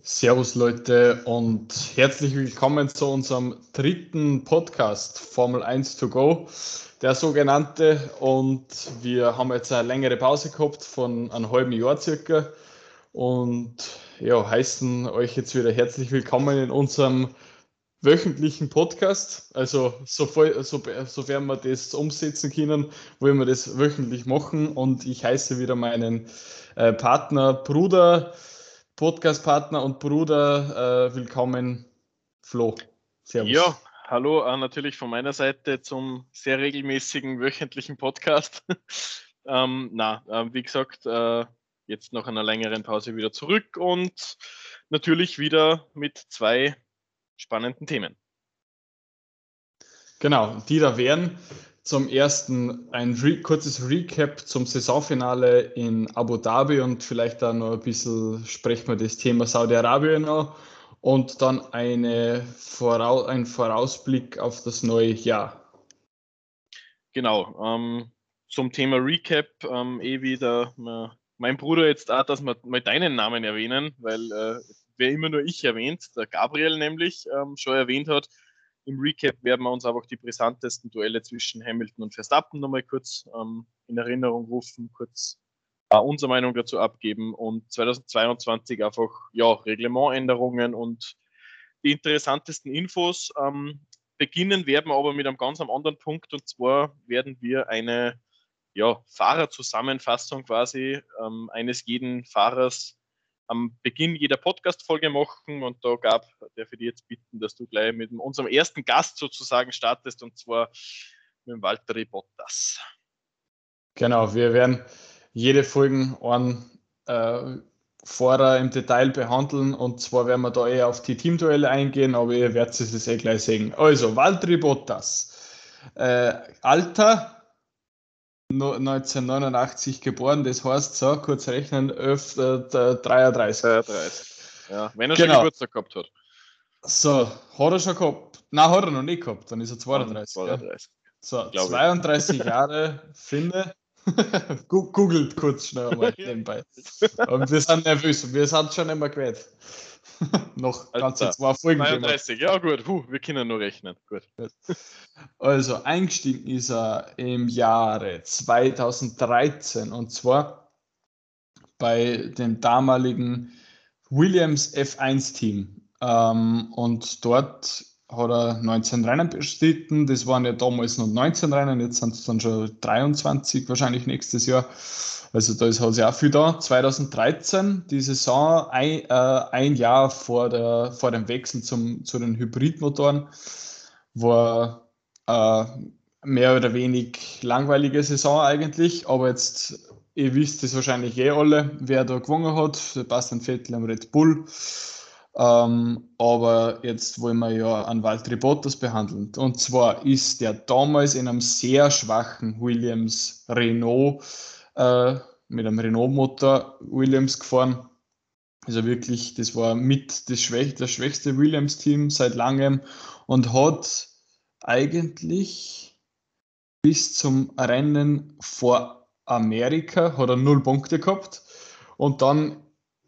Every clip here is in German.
Servus Leute und herzlich willkommen zu unserem dritten Podcast Formel 1 to go, der sogenannte. Und wir haben jetzt eine längere Pause gehabt von einem halben Jahr circa und ja, heißen euch jetzt wieder herzlich willkommen in unserem wöchentlichen Podcast. Also so, so, sofern wir das umsetzen können, wollen wir das wöchentlich machen. Und ich heiße wieder meinen äh, Partner, Bruder, Podcast-Partner und Bruder äh, willkommen, Flo. Servus. Ja, hallo äh, natürlich von meiner Seite zum sehr regelmäßigen wöchentlichen Podcast. ähm, na, äh, wie gesagt, äh, jetzt nach einer längeren Pause wieder zurück und natürlich wieder mit zwei spannenden Themen. Genau, die da wären zum ersten ein Re kurzes Recap zum Saisonfinale in Abu Dhabi und vielleicht dann noch ein bisschen sprechen wir das Thema Saudi-Arabien noch und dann eine Vorau ein Vorausblick auf das neue Jahr. Genau, ähm, zum Thema Recap, ähm, eh wieder äh, mein Bruder jetzt auch, dass wir mal deinen Namen erwähnen, weil äh, wer immer nur ich erwähnt, der Gabriel nämlich ähm, schon erwähnt hat, im Recap werden wir uns einfach die brisantesten Duelle zwischen Hamilton und Verstappen nochmal kurz ähm, in Erinnerung rufen, kurz äh, unsere Meinung dazu abgeben und 2022 einfach ja, Reglementänderungen und die interessantesten Infos. Ähm, beginnen werden wir aber mit einem ganz anderen Punkt und zwar werden wir eine ja, Fahrerzusammenfassung quasi ähm, eines jeden Fahrers am Beginn jeder Podcast-Folge machen. Und da gab, darf ich dir jetzt bitten, dass du gleich mit unserem ersten Gast sozusagen startest, und zwar mit dem Walter Bottas. Genau, wir werden jede Folge einen äh, Fahrer im Detail behandeln und zwar werden wir da eher auf die Teamduelle eingehen, aber ihr werdet es eh gleich sehen. Also, Walter Bottas. Äh, Alter 1989 geboren, das heißt, so kurz rechnen, 11, äh, 33. 33. Ja, wenn er genau. schon Geburtstag gehabt hat. So, hat er schon gehabt? Nein, hat er noch nicht gehabt, dann ist er 32. 32. So, 32 Jahre, finde. Googelt kurz schnell einmal nebenbei. Und wir sind nervös, wir sind schon immer gewählt. noch ganze zwei Folgen. 32, ja gut, Puh, wir können nur rechnen. Gut. Also eingestiegen ist er im Jahre 2013 und zwar bei dem damaligen Williams F1-Team. Ähm, und dort hat er 19 Rennen bestritten. Das waren ja damals noch 19 Rennen, jetzt sind es dann schon 23 wahrscheinlich nächstes Jahr. Also da ist halt sehr viel da. 2013, die Saison, ein, äh, ein Jahr vor, der, vor dem Wechsel zum, zu den Hybridmotoren, war äh, mehr oder weniger langweilige Saison eigentlich. Aber jetzt, ihr wisst es wahrscheinlich eh alle, wer da gewonnen hat. Sebastian Vettel am Red Bull. Ähm, aber jetzt wollen wir ja an Valtteri Bottas behandeln. Und zwar ist der damals in einem sehr schwachen Williams Renault äh, mit einem Renault-Motor Williams gefahren. Also wirklich, das war mit das, schwäch das schwächste Williams-Team seit langem und hat eigentlich bis zum Rennen vor Amerika hat er null Punkte gehabt und dann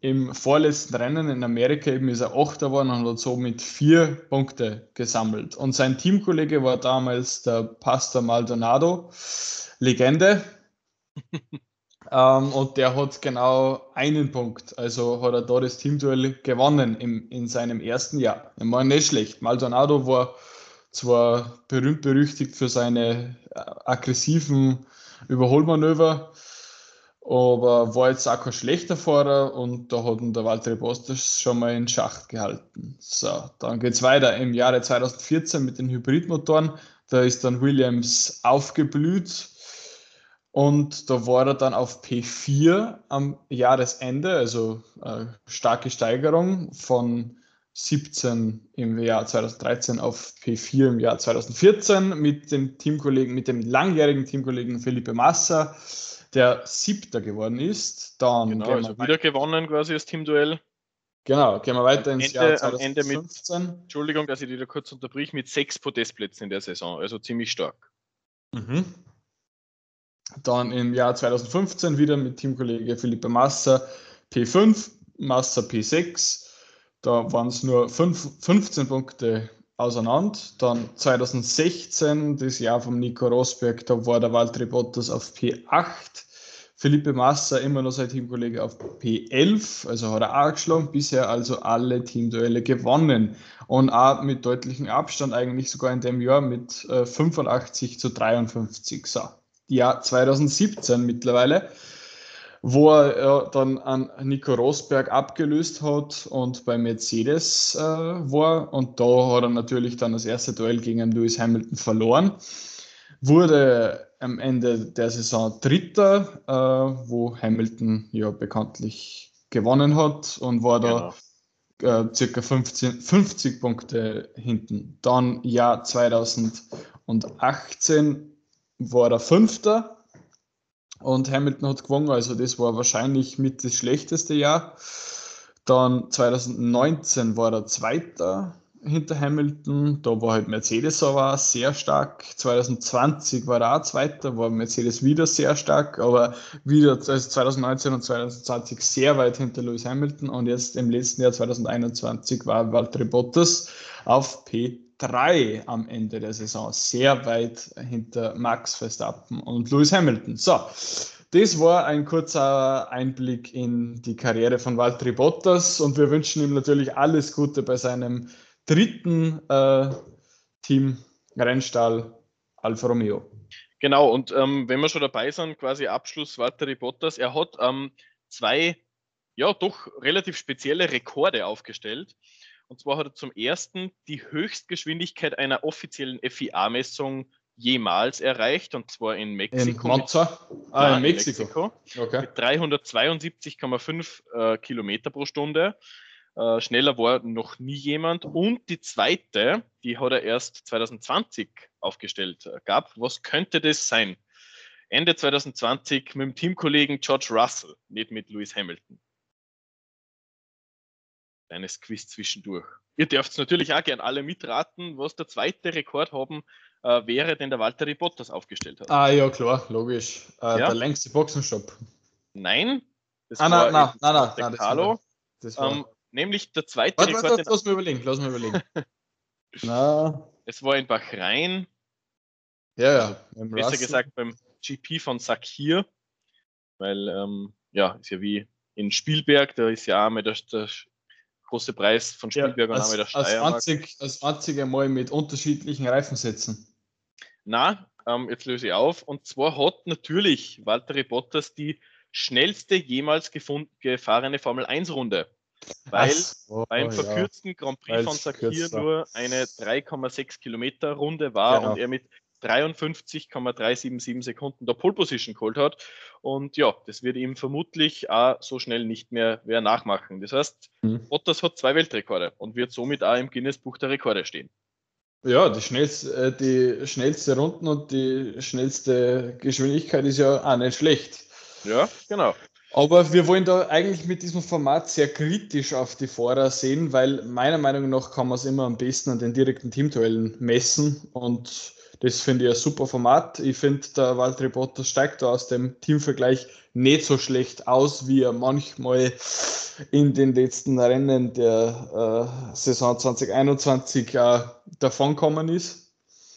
im vorletzten Rennen in Amerika eben ist er Achter geworden und hat somit vier Punkte gesammelt. Und sein Teamkollege war damals der Pastor Maldonado, Legende. ähm, und der hat genau einen Punkt. Also hat er da das Teamduell gewonnen im, in seinem ersten Jahr. Er war nicht schlecht. Maldonado war zwar berühmt berüchtigt für seine äh, aggressiven Überholmanöver, aber war jetzt auch kein schlechter Fahrer und da hat ihn der Walter Bostas schon mal in Schacht gehalten. So, dann geht es weiter im Jahre 2014 mit den Hybridmotoren. Da ist dann Williams aufgeblüht und da war er dann auf P4 am Jahresende, also äh, starke Steigerung von 17 im Jahr 2013 auf P4 im Jahr 2014 mit dem Teamkollegen, mit dem langjährigen Teamkollegen Felipe Massa der Siebter geworden ist. Dann genau, also wieder gewonnen quasi das Teamduell. Genau, gehen wir weiter ins Ende, Jahr 2015. Mit, Entschuldigung, dass ich dich da kurz unterbrich, mit sechs Podestplätzen in der Saison, also ziemlich stark. Mhm. Dann im Jahr 2015 wieder mit Teamkollege Philippe Massa P5, Massa P6, Da waren es nur fünf, 15 Punkte auseinander. Dann 2016, das Jahr von Nico Rosberg, da war der Valtteri Bottas auf P8. Felipe Massa immer noch sein Teamkollege auf P11, also hat er auch geschlagen, bisher also alle Teamduelle gewonnen und auch mit deutlichem Abstand eigentlich sogar in dem Jahr mit äh, 85 zu 53. So, Jahr 2017 mittlerweile wo er äh, dann an Nico Rosberg abgelöst hat und bei Mercedes äh, war. Und da hat er natürlich dann das erste Duell gegen Lewis Hamilton verloren. Wurde am Ende der Saison Dritter, äh, wo Hamilton ja bekanntlich gewonnen hat und war da genau. äh, circa 15, 50 Punkte hinten. Dann Jahr 2018 war er Fünfter und Hamilton hat gewonnen, also das war wahrscheinlich mit das schlechteste Jahr. Dann 2019 war er Zweiter hinter Hamilton, da war halt Mercedes aber sehr stark. 2020 war er auch Zweiter, war Mercedes wieder sehr stark, aber wieder also 2019 und 2020 sehr weit hinter Lewis Hamilton und jetzt im letzten Jahr 2021 war Valtteri Bottas auf P 3 am Ende der Saison, sehr weit hinter Max Verstappen und Lewis Hamilton. So, das war ein kurzer Einblick in die Karriere von Valtteri Bottas und wir wünschen ihm natürlich alles Gute bei seinem dritten äh, Team Rennstall Alfa Romeo. Genau, und ähm, wenn wir schon dabei sind, quasi Abschluss Valtteri Bottas, er hat ähm, zwei, ja, doch relativ spezielle Rekorde aufgestellt. Und zwar hat er zum ersten die Höchstgeschwindigkeit einer offiziellen FIA-Messung jemals erreicht, und zwar in Mexiko. In Monza? Ah, in Mexiko. Mexiko okay. Mit 372,5 äh, Kilometer pro Stunde. Äh, schneller war noch nie jemand. Und die zweite, die hat er erst 2020 aufgestellt äh, gab. Was könnte das sein? Ende 2020 mit dem Teamkollegen George Russell, nicht mit Lewis Hamilton kleines Quiz zwischendurch. Ihr dürft natürlich auch gern alle mitraten, was der zweite Rekord haben äh, wäre, den der Walter Bottas aufgestellt hat. Ah ja, klar, logisch. Äh, ja? Der längste Boxenstopp. Nein, das ah, war nein, nein, nein, der nein, Carlo. Das war, ähm, nämlich der zweite warte, Rekord. Warte, lass mal überlegen, lass mal überlegen. Na. Es war in Bahrain. Ja, ja. Besser Russell. gesagt beim GP von Sakir. Weil, ähm, ja, ist ja wie in Spielberg, da ist ja auch mit der, der große Preis von Spielberg ja, und als, der Steiermark. Als, einzig, als einzige Mal mit unterschiedlichen Reifensätzen. Na, ähm, jetzt löse ich auf. Und zwar hat natürlich Walter Bottas die schnellste jemals gefahrene Formel 1 Runde. Weil so, beim verkürzten ja. Grand Prix von Sakir nur eine 3,6 Kilometer Runde war genau. und er mit 53,377 Sekunden der Pole Position geholt hat. Und ja, das wird ihm vermutlich auch so schnell nicht mehr wer nachmachen. Das heißt, mhm. Bottas hat zwei Weltrekorde und wird somit auch im Guinness-Buch der Rekorde stehen. Ja, die schnellste, äh, die schnellste Runden und die schnellste Geschwindigkeit ist ja auch nicht schlecht. Ja, genau. Aber wir wollen da eigentlich mit diesem Format sehr kritisch auf die Fahrer sehen, weil meiner Meinung nach kann man es immer am besten an den direkten Teamduellen messen und das finde ich ein super Format. Ich finde, der Valtteri Bottas steigt da aus dem Teamvergleich nicht so schlecht aus, wie er manchmal in den letzten Rennen der äh, Saison 2021 äh, davonkommen ist.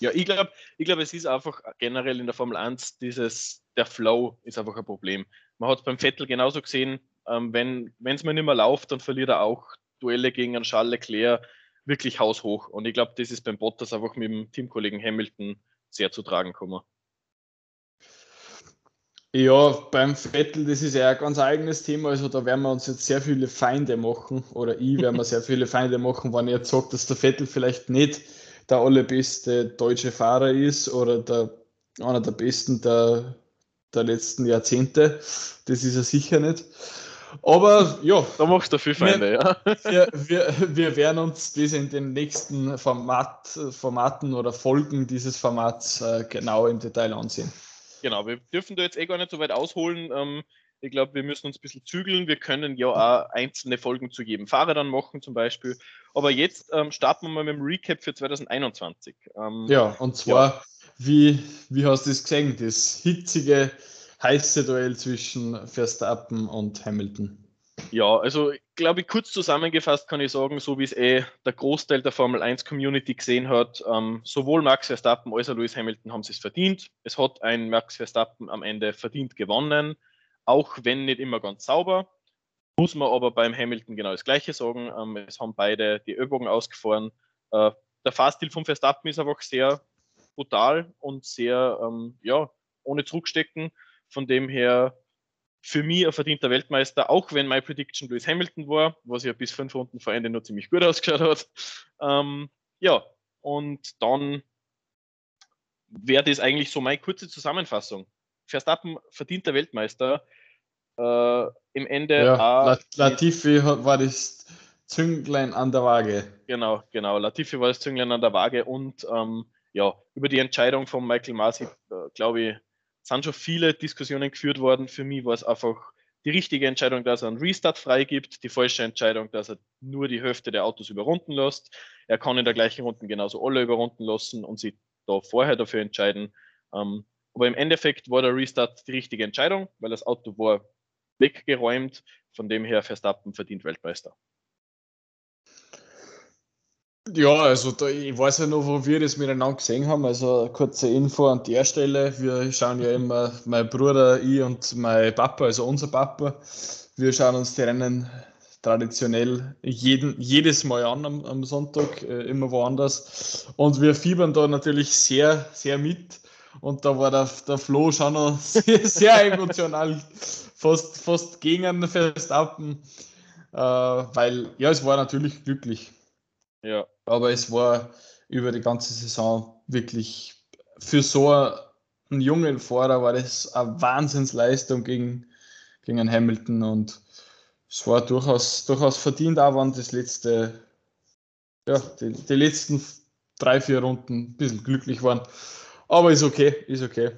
Ja, ich glaube, ich glaub, es ist einfach generell in der Formel 1 dieses, der Flow ist einfach ein Problem. Man hat es beim Vettel genauso gesehen, ähm, wenn es mir nicht mehr läuft, dann verliert er auch Duelle gegen einen Charles Leclerc wirklich haushoch. Und ich glaube, das ist beim Bottas einfach mit dem Teamkollegen Hamilton sehr zu tragen gekommen. Ja, beim Vettel, das ist ja ein ganz eigenes Thema. Also da werden wir uns jetzt sehr viele Feinde machen, oder ich werde mir sehr viele Feinde machen, wenn ich jetzt sage, dass der Vettel vielleicht nicht der allerbeste deutsche Fahrer ist oder der, einer der besten der, der letzten Jahrzehnte. Das ist er sicher nicht. Aber ja. Da machst du viel Feinde, wir, ja. Wir, wir, wir, werden uns das in den nächsten Format, Formaten oder Folgen dieses Formats äh, genau im Detail ansehen. Genau, wir dürfen da jetzt eh gar nicht so weit ausholen. Ähm, ich glaube, wir müssen uns ein bisschen zügeln. Wir können ja auch einzelne Folgen zu jedem Fahrer dann machen, zum Beispiel. Aber jetzt ähm, starten wir mal mit dem Recap für 2021. Ähm, ja, und zwar, ja. Wie, wie hast du das gesehen? Das hitzige heiße Duell zwischen Verstappen und Hamilton. Ja, also glaube ich, kurz zusammengefasst kann ich sagen, so wie es eh der Großteil der Formel 1 Community gesehen hat, ähm, sowohl Max Verstappen als auch Lewis Hamilton haben es verdient. Es hat ein Max Verstappen am Ende verdient gewonnen, auch wenn nicht immer ganz sauber. Muss man aber beim Hamilton genau das Gleiche sagen. Ähm, es haben beide die Ellbogen ausgefahren. Äh, der Fahrstil von Verstappen ist einfach sehr brutal und sehr, ähm, ja, ohne Zurückstecken. Von dem her für mich ein verdienter Weltmeister, auch wenn mein Prediction Lewis Hamilton war, was ja bis fünf Runden vor Ende noch ziemlich gut ausgeschaut hat. Ähm, ja, und dann wäre das eigentlich so meine kurze Zusammenfassung. Verstappen verdienter Weltmeister. Äh, Im Ende. Ja, Latifi war das Zünglein an der Waage. Genau, genau. Latifi war das Zünglein an der Waage und ähm, ja, über die Entscheidung von Michael Masi, äh, glaube ich, sind schon viele Diskussionen geführt worden. Für mich war es einfach die richtige Entscheidung, dass er einen Restart freigibt, die falsche Entscheidung, dass er nur die Hälfte der Autos überrunden lässt. Er kann in der gleichen Runde genauso alle überrunden lassen und sich da vorher dafür entscheiden. Ähm, aber im Endeffekt war der Restart die richtige Entscheidung, weil das Auto war weggeräumt. Von dem her Verstappen verdient Weltmeister. Ja, also da, ich weiß ja noch, wo wir das miteinander gesehen haben. Also kurze Info an der Stelle. Wir schauen ja immer, mein Bruder, ich und mein Papa, also unser Papa, wir schauen uns die Rennen traditionell jeden, jedes Mal an am, am Sonntag, äh, immer woanders. Und wir fiebern da natürlich sehr, sehr mit. Und da war der, der Flo schon noch sehr, sehr emotional, fast, fast gegen Verstappen, äh, weil ja, es war natürlich glücklich. Ja. Aber es war über die ganze Saison wirklich für so einen jungen Fahrer war das eine Wahnsinnsleistung gegen, gegen einen Hamilton und es war durchaus, durchaus verdient, auch wenn das letzte, ja, die, die letzten drei, vier Runden ein bisschen glücklich waren. Aber ist okay, ist okay.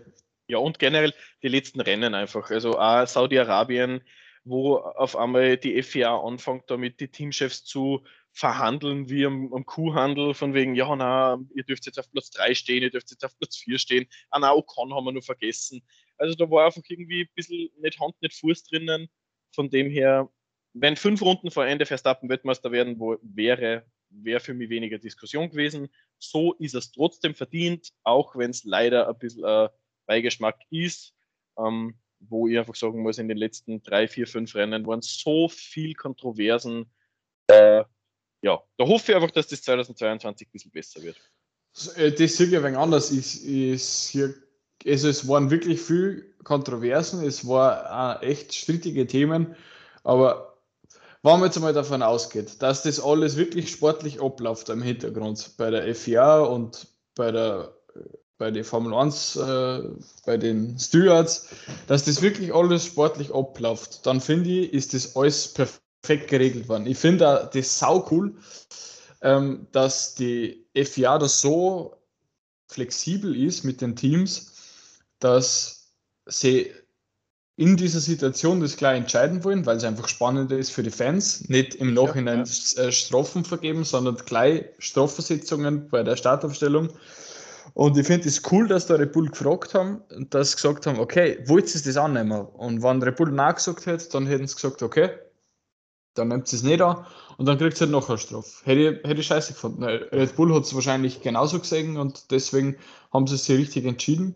Ja, und generell die letzten Rennen einfach. Also auch Saudi-Arabien, wo auf einmal die FIA anfängt, damit die Teamchefs zu verhandeln wie am, am Kuhhandel, von wegen, ja, na, ihr dürft jetzt auf Platz 3 stehen, ihr dürft jetzt auf Platz 4 stehen. Ah, Ocon haben wir nur vergessen. Also da war einfach irgendwie ein bisschen nicht Hand, nicht Fuß drinnen. Von dem her, wenn fünf Runden vor Ende Verstappen Weltmeister werden, wo wäre, wäre für mich weniger Diskussion gewesen. So ist es trotzdem verdient, auch wenn es leider ein bisschen ein Beigeschmack ist. Ähm, wo ich einfach sagen muss, in den letzten drei, vier, fünf Rennen waren so viel Kontroversen. Äh, ja, da hoffe ich einfach, dass das 2022 ein bisschen besser wird. Äh, das ich ein wenig anders. Ist, ist hier, also es waren wirklich viel Kontroversen, es waren echt strittige Themen, aber wenn man jetzt einmal davon ausgeht, dass das alles wirklich sportlich abläuft im Hintergrund bei der FIA und bei der bei der Formel 1, äh, bei den Stewards, dass das wirklich alles sportlich abläuft, dann finde ich, ist das alles perfekt perfekt geregelt worden. Ich finde das sau cool, ähm, dass die FIA da so flexibel ist mit den Teams, dass sie in dieser Situation das klar entscheiden wollen, weil es einfach spannender ist für die Fans, nicht im Nachhinein ja, ja. Äh, Strafen vergeben, sondern gleich Strafversetzungen bei der Startaufstellung. Und ich finde es cool, dass da Red Bull gefragt haben und dass sie gesagt haben, okay, wollt ihr das annehmen? Und wenn Red Bull Nein gesagt hätte, dann hätten sie gesagt, okay, dann nimmt sie es nicht an und dann kriegt sie halt noch eine Strafe. Hätte ich, hätte ich scheiße gefunden. Red Bull hat es wahrscheinlich genauso gesehen und deswegen haben sie sich richtig entschieden.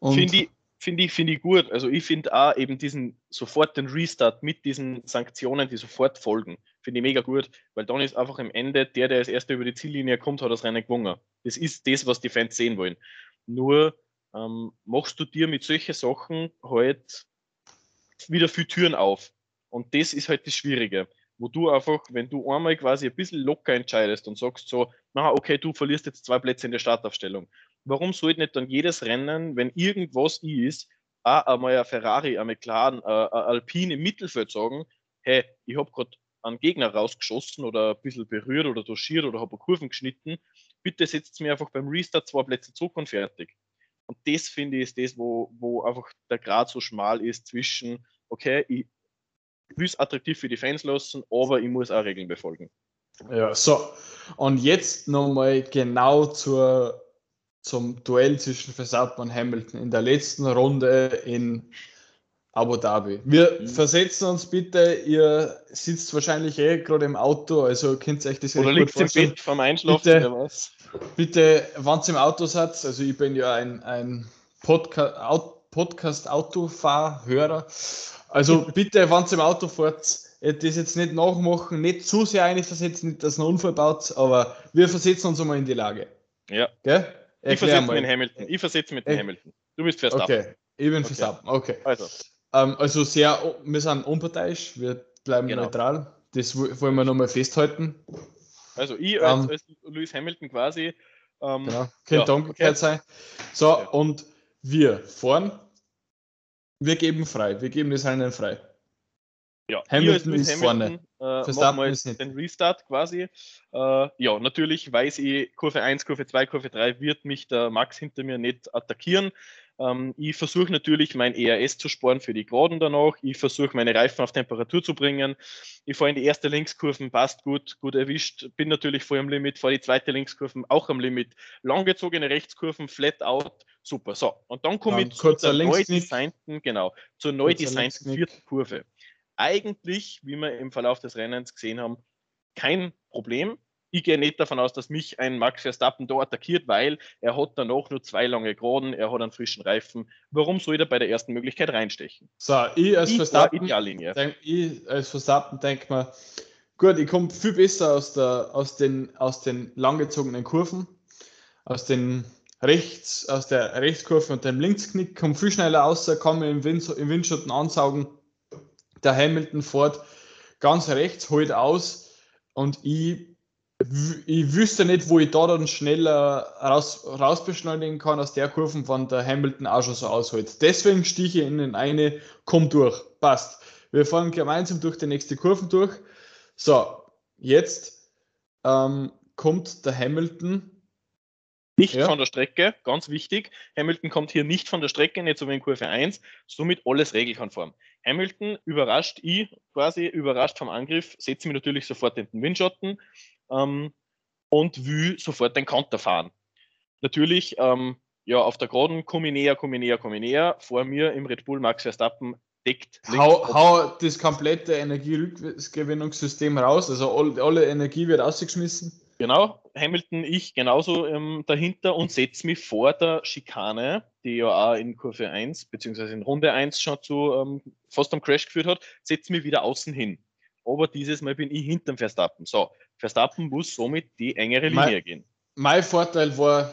Finde ich, find ich, find ich gut. Also ich finde auch eben diesen sofort den Restart mit diesen Sanktionen, die sofort folgen, finde ich mega gut, weil dann ist einfach am Ende der, der als erster über die Ziellinie kommt, hat das Rennen gewonnen. Das ist das, was die Fans sehen wollen. Nur ähm, machst du dir mit solchen Sachen halt wieder viel Türen auf. Und das ist halt das Schwierige, wo du einfach, wenn du einmal quasi ein bisschen locker entscheidest und sagst so, na okay, du verlierst jetzt zwei Plätze in der Startaufstellung. Warum sollte nicht dann jedes Rennen, wenn irgendwas ist, auch einmal ein Ferrari, ein McLaren, ein Alpine im Mittelfeld sagen, hey, ich habe gerade einen Gegner rausgeschossen oder ein bisschen berührt oder doschiert oder habe Kurven geschnitten, bitte setzt mir einfach beim Restart zwei Plätze zurück und fertig. Und das finde ich ist das, wo, wo einfach der Grad so schmal ist zwischen, okay, ich will es attraktiv für die Fans lassen, aber ich muss auch Regeln befolgen. Ja, so. Und jetzt nochmal genau zur, zum Duell zwischen Verstappen und Hamilton. In der letzten Runde in Abu Dhabi. Wir mhm. versetzen uns bitte, ihr sitzt wahrscheinlich eh gerade im Auto, also könnt ihr euch das Oder liegt im Bett vom Einschlafen bitte, oder was? Bitte, wenn ihr im Auto seid, also ich bin ja ein, ein Podcast-Autofahrhörer, also bitte, wenn ihr im Auto fahrt, das jetzt nicht nachmachen, nicht zu sehr einversetzen, nicht, dass ein Unfall baut, aber wir versetzen uns einmal in die Lage. Ja. Gell? Ich versetze mit Hamilton. Ich versetze mit Hamilton. Du bist Verstappen. Okay, ich bin Verstappen. Okay. Also. Ähm, also sehr, wir sind unparteiisch, wir bleiben genau. neutral. Das wollen wir nochmal festhalten. Also ich als, ähm, als Lewis Hamilton quasi. Ähm, genau, könnte ja, umgekehrt okay. sein. So, okay. und wir fahren, wir geben frei, wir geben das Rennen frei. Ja, Hamilton ist Hamilton, vorne. Äh, Verstappen ist nicht. Den Restart quasi. Äh, ja, natürlich weiß ich, Kurve 1, Kurve 2, Kurve 3 wird mich der Max hinter mir nicht attackieren. Ähm, ich versuche natürlich mein ERS zu sparen für die Geraden danach. Ich versuche meine Reifen auf Temperatur zu bringen. Ich fahre in die erste Linkskurven, passt gut, gut erwischt. Bin natürlich voll am Limit, fahre die zweite Linkskurven auch am Limit. Langgezogene Rechtskurven, flat out, super. So, und dann komme ich zu der neu designten, genau, zur neu designten vierten Kurve eigentlich, wie wir im Verlauf des Rennens gesehen haben, kein Problem. Ich gehe nicht davon aus, dass mich ein Max Verstappen da attackiert, weil er hat danach nur zwei lange Geraden, er hat einen frischen Reifen. Warum soll er bei der ersten Möglichkeit reinstechen? So, ich als Verstappen, denk, ich als Verstappen denke mir, gut, ich komme viel besser aus, der, aus, den, aus den langgezogenen Kurven, aus den rechts, aus der Rechtskurve und dem Linksknick, komme viel schneller raus, kann mir im, Wind, im Windschatten ansaugen der Hamilton fährt ganz rechts, holt aus und ich, ich wüsste nicht, wo ich da dann schneller raus, raus beschleunigen kann aus der Kurve, wenn der Hamilton auch schon so aushält. Deswegen stiche ich in den eine, komm durch, passt. Wir fahren gemeinsam durch die nächste Kurve durch. So, jetzt ähm, kommt der Hamilton nicht ja. von der Strecke, ganz wichtig. Hamilton kommt hier nicht von der Strecke, nicht so wie in Kurve 1, somit alles regelkonform. Hamilton überrascht, ich quasi überrascht vom Angriff, setze mich natürlich sofort in den Windschatten ähm, und will sofort den Konter fahren. Natürlich, ähm, ja, auf der Geraden komme ich näher, komme ich näher, komme ich näher. Vor mir im Red Bull Max Verstappen deckt. Hau, hau das komplette Energierückgewinnungssystem raus, also all, alle Energie wird ausgeschmissen. Genau, Hamilton, ich genauso ähm, dahinter und setze mich vor der Schikane, die ja auch in Kurve 1 beziehungsweise in Runde 1 schon zu ähm, fast am Crash geführt hat, setze mich wieder außen hin. Aber dieses Mal bin ich hinterm Verstappen. So, Verstappen muss somit die engere Linie mein, gehen. Mein Vorteil war,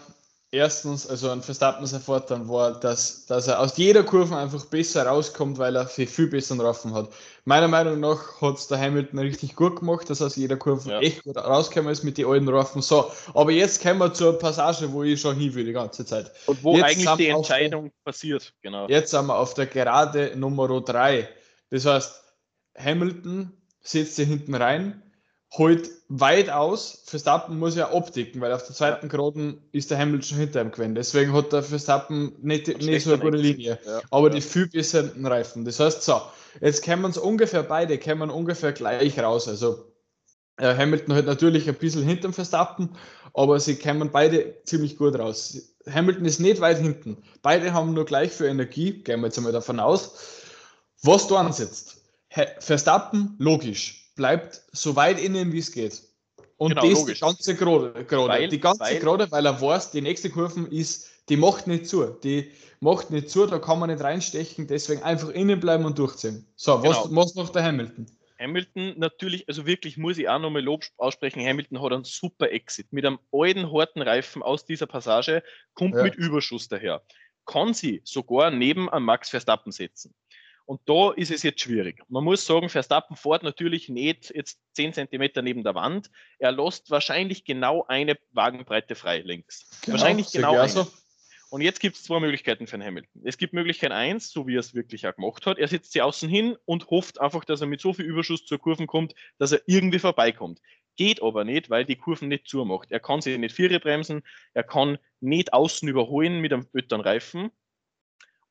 erstens, also ein Verstappen sein Vorteil war, dass, dass er aus jeder Kurve einfach besser rauskommt, weil er viel, viel besser Raffen hat. Meiner Meinung nach hat es der Hamilton richtig gut gemacht, dass er aus jeder Kurve ja. echt gut rausgekommen ist mit den alten Raffen. So, aber jetzt kommen wir zur Passage, wo ich schon hin will die ganze Zeit. Und wo jetzt eigentlich die Entscheidung der, passiert, genau. Jetzt sind wir auf der Gerade Nummer 3. Das heißt, Hamilton setzt sich hinten rein, holt weit aus. Verstappen muss ja abdecken, weil auf der zweiten Geraden ist der Hamilton schon hinter ihm gewesen. Deswegen hat der Verstappen nicht, nicht so eine gute Linie. Ja, aber ja. die viel besseren Reifen. Das heißt so, jetzt kommen uns ungefähr beide, kommen ungefähr gleich raus. Also äh, Hamilton hat natürlich ein bisschen hinter dem Verstappen, aber sie kommen beide ziemlich gut raus. Hamilton ist nicht weit hinten. Beide haben nur gleich viel Energie, gehen wir jetzt einmal davon aus. Was du ansetzt, Verstappen, logisch bleibt so weit innen, wie es geht. Und genau, das logisch. die ganze Gerade. Gerade. Die ganze weil, Gerade, weil er weiß, die nächste Kurve ist, die macht nicht zu. Die macht nicht zu, da kann man nicht reinstechen, deswegen einfach innen bleiben und durchziehen. So, was, genau. was macht der Hamilton? Hamilton natürlich, also wirklich muss ich auch nochmal Lob aussprechen. Hamilton hat einen super Exit. Mit einem alten, harten Reifen aus dieser Passage, kommt ja. mit Überschuss daher. Kann sie sogar neben einem Max Verstappen setzen. Und da ist es jetzt schwierig. Man muss sagen, Verstappen fährt natürlich nicht jetzt 10 cm neben der Wand. Er lässt wahrscheinlich genau eine Wagenbreite frei links. Genau, wahrscheinlich genau eine. So. Und jetzt gibt es zwei Möglichkeiten für den Hamilton. Es gibt Möglichkeit eins, so wie er es wirklich auch gemacht hat. Er setzt sie außen hin und hofft einfach, dass er mit so viel Überschuss zur Kurven kommt, dass er irgendwie vorbeikommt. Geht aber nicht, weil die Kurven nicht zumacht. Er kann sie nicht Viere bremsen, er kann nicht außen überholen mit einem ötteren Reifen.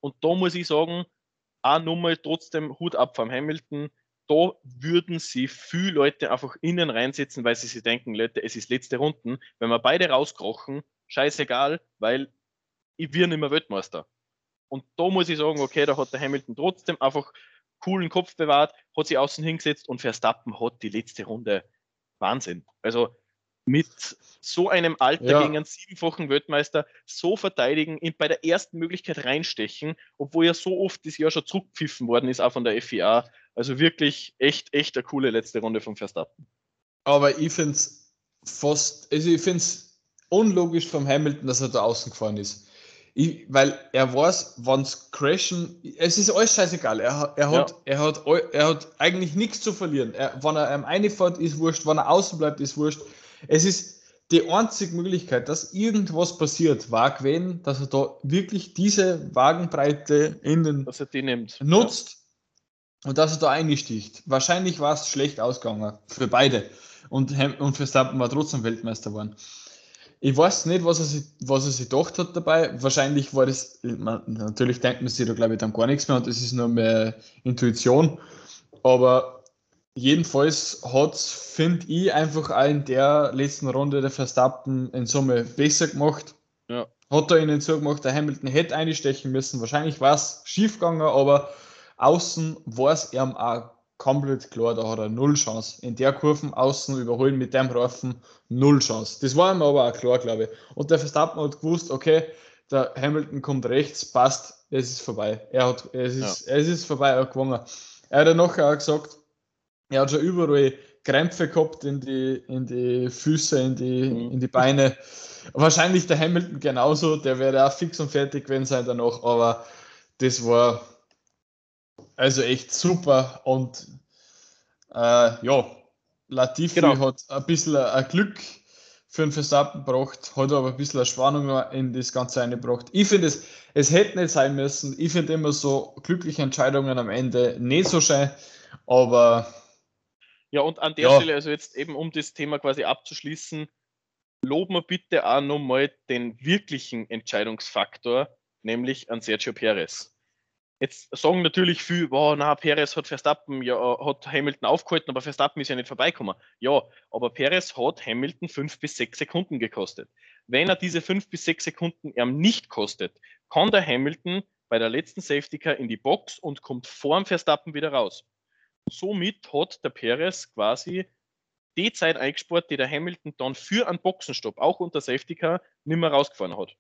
Und da muss ich sagen, auch nochmal trotzdem Hut ab vom Hamilton. Da würden sie viele Leute einfach innen reinsetzen, weil sie sich denken, Leute, es ist letzte Runden. Wenn wir beide rauskrochen, scheißegal, weil ich wir nicht mehr Weltmeister. Und da muss ich sagen, okay, da hat der Hamilton trotzdem einfach coolen Kopf bewahrt, hat sich außen hingesetzt und Verstappen hat die letzte Runde Wahnsinn. Also mit so einem Alter ja. gegen einen siebenfachen Weltmeister so verteidigen, ihn bei der ersten Möglichkeit reinstechen, obwohl er so oft das Jahr schon zurückgepfiffen worden ist, auch von der FIA. Also wirklich echt, echt eine coole letzte Runde von Verstappen. Aber ich finde es fast, also ich finde es unlogisch vom Hamilton, dass er da außen gefahren ist. Ich, weil er weiß, wann es crashen, es ist alles scheißegal. Er, er, hat, ja. er, hat, er hat eigentlich nichts zu verlieren. Er, wenn er am eine fährt, ist wurscht, wenn er außen bleibt, ist wurscht. Es ist die einzige Möglichkeit, dass irgendwas passiert, war gewesen, dass er da wirklich diese Wagenbreite in den dass er die nimmt. nutzt ja. und dass er da einsticht. Wahrscheinlich war es schlecht ausgegangen für beide. Und, und Verstappen war trotzdem Weltmeister geworden. Ich weiß nicht, was er, sich, was er sich gedacht hat dabei. Wahrscheinlich war das, man, natürlich denkt man sich da, glaube ich, dann gar nichts mehr und das ist nur mehr Intuition. Aber jedenfalls hat es, finde ich, einfach auch in der letzten Runde der Verstappen in Summe besser gemacht. Ja. Hat er ihnen so gemacht, der Hamilton hätte einstechen müssen. Wahrscheinlich war es schief gegangen, aber außen war es ihm auch komplett klar, da hat er null Chance. In der Kurven außen überholen mit dem Reifen null Chance. Das war ihm aber auch klar, glaube ich. Und der Verstappen hat gewusst, okay, der Hamilton kommt rechts, passt, es ist vorbei. Er hat, es ist, ja. es ist vorbei, er hat gewonnen. Er hat dann nachher auch gesagt, er hat schon überall Krämpfe gehabt in die, in die Füße, in die, mhm. in die Beine. Wahrscheinlich der Hamilton genauso, der wäre auch fix und fertig gewesen sein danach, aber das war also echt super und äh, ja, Latifi genau. hat ein bisschen ein Glück für den Verstappen gebracht, hat aber ein bisschen eine Spannung in das Ganze eingebracht. Ich finde, es, es hätte nicht sein müssen. Ich finde immer so glückliche Entscheidungen am Ende nicht so schön, aber. Ja, und an der ja. Stelle, also jetzt eben um das Thema quasi abzuschließen, loben wir bitte auch nochmal den wirklichen Entscheidungsfaktor, nämlich an Sergio Perez. Jetzt sagen natürlich viele, wow, na, Perez hat Verstappen, ja, hat Hamilton aufgehalten, aber Verstappen ist ja nicht vorbeikommen. Ja, aber Perez hat Hamilton fünf bis sechs Sekunden gekostet. Wenn er diese fünf bis sechs Sekunden ihm nicht kostet, kann der Hamilton bei der letzten Safety Car in die Box und kommt vor dem Verstappen wieder raus. Somit hat der Perez quasi die Zeit eingespart, die der Hamilton dann für einen Boxenstopp, auch unter Safety Car, nicht mehr rausgefahren hat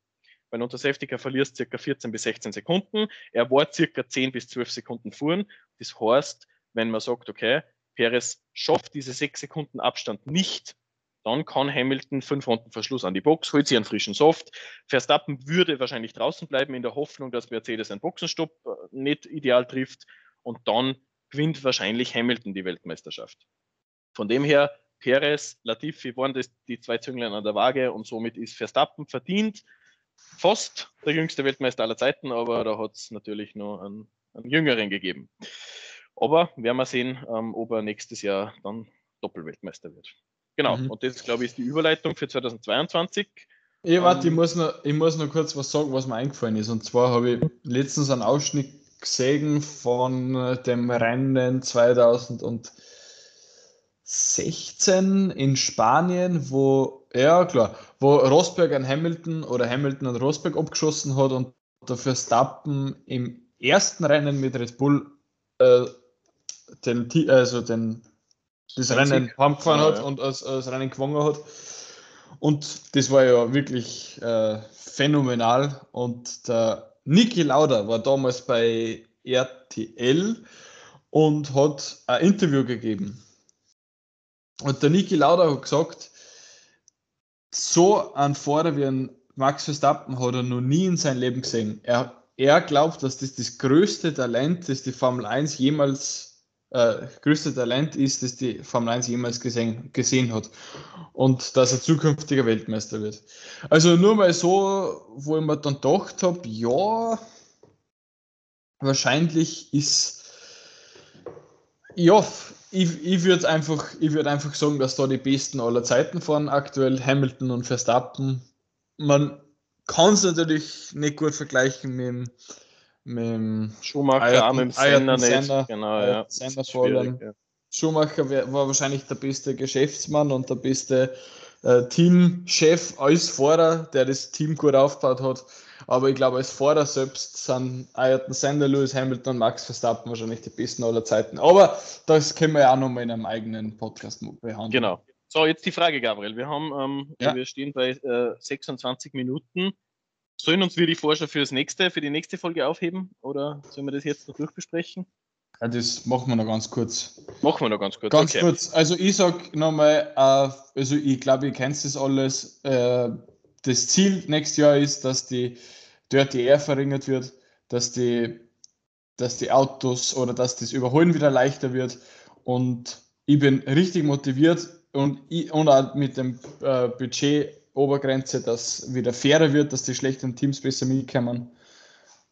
weil unter Safety Car verlierst circa 14 bis 16 Sekunden. Er war circa 10 bis 12 Sekunden fuhren. Das heißt, wenn man sagt, okay, Perez schafft diese 6 Sekunden Abstand nicht, dann kann Hamilton fünf Runden Verschluss an die Box, holt sich einen frischen Soft. Verstappen würde wahrscheinlich draußen bleiben in der Hoffnung, dass Mercedes einen Boxenstopp äh, nicht ideal trifft und dann gewinnt wahrscheinlich Hamilton die Weltmeisterschaft. Von dem her, Perez, Latifi waren das die zwei Zünglein an der Waage und somit ist Verstappen verdient fast der jüngste Weltmeister aller Zeiten, aber da hat es natürlich nur einen, einen, jüngeren gegeben. Aber werden wir sehen, ähm, ob er nächstes Jahr dann Doppelweltmeister wird. Genau, mhm. und das, glaube ich, ist die Überleitung für 2022. Ja, warte, ähm, ich, muss noch, ich muss noch kurz was sagen, was mir eingefallen ist. Und zwar habe ich letztens einen Ausschnitt gesehen von äh, dem Rennen 2000 und 16 in Spanien, wo, ja klar, wo Rosberg an Hamilton oder Hamilton an Rosberg abgeschossen hat und der Verstappen im ersten Rennen mit Red Bull äh, den, also den, das Rennen heimgefahren ja, hat ja. und das, das Rennen gewonnen hat. Und das war ja wirklich äh, phänomenal. Und der Niki Lauda war damals bei RTL und hat ein Interview gegeben. Und der Niki Lauda hat gesagt, so ein Fahrer wie ein Max Verstappen hat er noch nie in seinem Leben gesehen. Er, er glaubt, dass das das größte Talent, das die Formel 1 jemals, äh, größte Talent ist, das die Formel 1 jemals gesehen, gesehen hat. Und dass er zukünftiger Weltmeister wird. Also nur mal so, wo ich mir dann gedacht habe, ja, wahrscheinlich ist, ja, ich, ich würde einfach, würd einfach sagen, dass da die Besten aller Zeiten fahren, aktuell Hamilton und Verstappen. Man kann es natürlich nicht gut vergleichen mit, mit Schumacher, Ayrton, mit dem Senna, Senna, genau, ja. Senna ja. Schumacher war wahrscheinlich der beste Geschäftsmann und der beste äh, Teamchef als Fahrer, der das Team gut aufgebaut hat. Aber ich glaube, als Fahrer selbst sind Ayrton Senna, Lewis Hamilton und Max Verstappen wahrscheinlich die besten aller Zeiten. Aber das können wir ja auch nochmal in einem eigenen Podcast behandeln. Genau. So, jetzt die Frage, Gabriel. Wir haben, ähm, ja. wir stehen bei äh, 26 Minuten. Sollen uns wir die Vorschau für das nächste, für die nächste Folge aufheben oder sollen wir das jetzt noch durchbesprechen? Ja, das machen wir noch ganz kurz. Machen wir noch ganz kurz. Ganz okay. kurz. Also ich sag nochmal, äh, also ich glaube, ihr kennt das alles. Äh, das Ziel nächstes Jahr ist, dass die Dirty Air verringert wird, dass die, dass die Autos oder dass das Überholen wieder leichter wird. Und ich bin richtig motiviert und, ich, und auch mit dem äh, Budget Obergrenze, dass wieder fairer wird, dass die schlechten Teams besser mitkommen.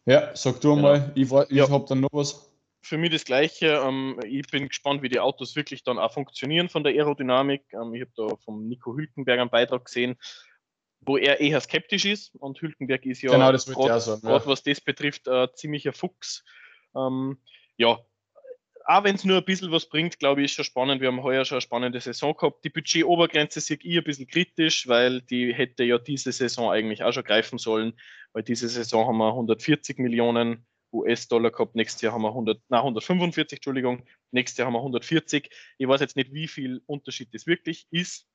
Ja, sag du genau. mal, ich, ich ja. habe dann noch was für mich das Gleiche. Ähm, ich bin gespannt, wie die Autos wirklich dann auch funktionieren von der Aerodynamik. Ähm, ich habe da vom Nico Hülkenberg einen Beitrag gesehen, wo er eher skeptisch ist. Und Hülkenberg ist ja, genau, gerade ja. was das betrifft, ein ziemlicher Fuchs. Ähm, ja, auch wenn es nur ein bisschen was bringt, glaube ich, ist schon spannend. Wir haben heuer schon eine spannende Saison gehabt. Die Budgetobergrenze sehe ich ein bisschen kritisch, weil die hätte ja diese Saison eigentlich auch schon greifen sollen, weil diese Saison haben wir 140 Millionen US-Dollar gehabt. Nächstes Jahr haben wir 100, na, 145, Entschuldigung. Nächstes Jahr haben wir 140. Ich weiß jetzt nicht, wie viel Unterschied das wirklich ist.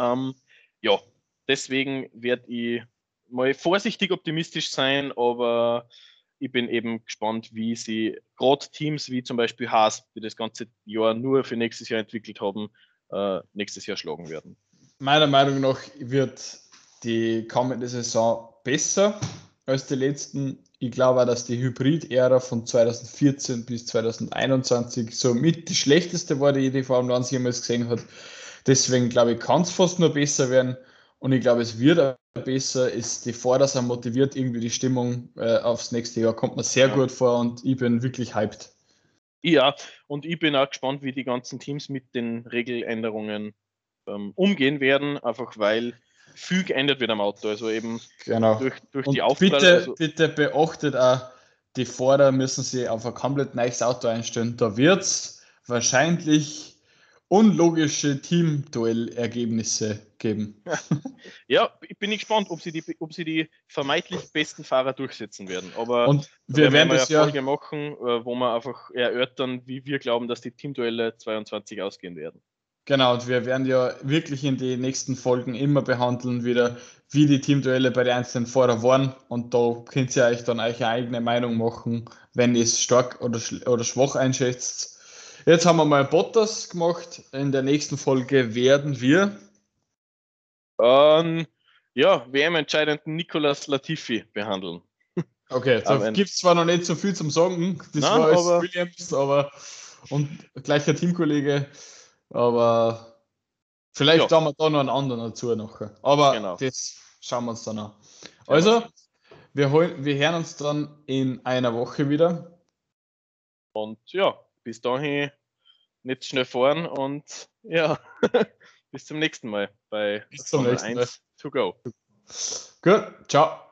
Ähm, ja, deswegen werde ich mal vorsichtig optimistisch sein, aber ich bin eben gespannt, wie sie gerade Teams wie zum Beispiel Haas, die das ganze Jahr nur für nächstes Jahr entwickelt haben, äh, nächstes Jahr schlagen werden. Meiner Meinung nach wird die kommende Saison besser als die letzten ich glaube auch, dass die Hybrid-Ära von 2014 bis 2021 somit die schlechteste war, die die Formel 1 jemals gesehen hat. Deswegen glaube ich, kann es fast nur besser werden. Und ich glaube, es wird besser. Ist die sind motiviert, irgendwie die Stimmung äh, aufs nächste Jahr kommt mir sehr ja. gut vor und ich bin wirklich hyped. Ja, und ich bin auch gespannt, wie die ganzen Teams mit den Regeländerungen ähm, umgehen werden, einfach weil viel geändert wird am Auto. Also eben genau. durch, durch und die Aufprall. Bitte, also bitte beachtet auch, die Fahrer müssen sie auf ein komplett neues Auto einstellen. Da wird es wahrscheinlich unlogische Teamduell-Ergebnisse geben. Ja, ich bin gespannt, ob sie, die, ob sie die vermeintlich besten Fahrer durchsetzen werden. Aber und wir werden, wir das ja Folge machen, äh, wo wir einfach erörtern, wie wir glauben, dass die Teamduelle 22 ausgehen werden. Genau, und wir werden ja wirklich in den nächsten Folgen immer behandeln, wieder, wie die Teamduelle bei den einzelnen Fahrern waren. Und da könnt ihr euch dann eure eigene Meinung machen, wenn ihr es stark oder, oder schwach einschätzt. Jetzt haben wir mal Bottas gemacht. In der nächsten Folge werden wir. Ähm, ja, WM-entscheidenden Nicolas Latifi behandeln. Okay, da gibt es zwar noch nicht so viel zum Sagen, das Nein, war aber Williams, aber und gleicher Teamkollege. Aber vielleicht ja. haben wir da noch einen anderen dazu noch. Aber genau. das schauen wir uns dann an. Also, wir, holen, wir hören uns dann in einer Woche wieder. Und ja, bis dahin nicht schnell fahren und ja, bis zum nächsten Mal bei bis zum nächsten 1 Mal. to go. Gut, ciao.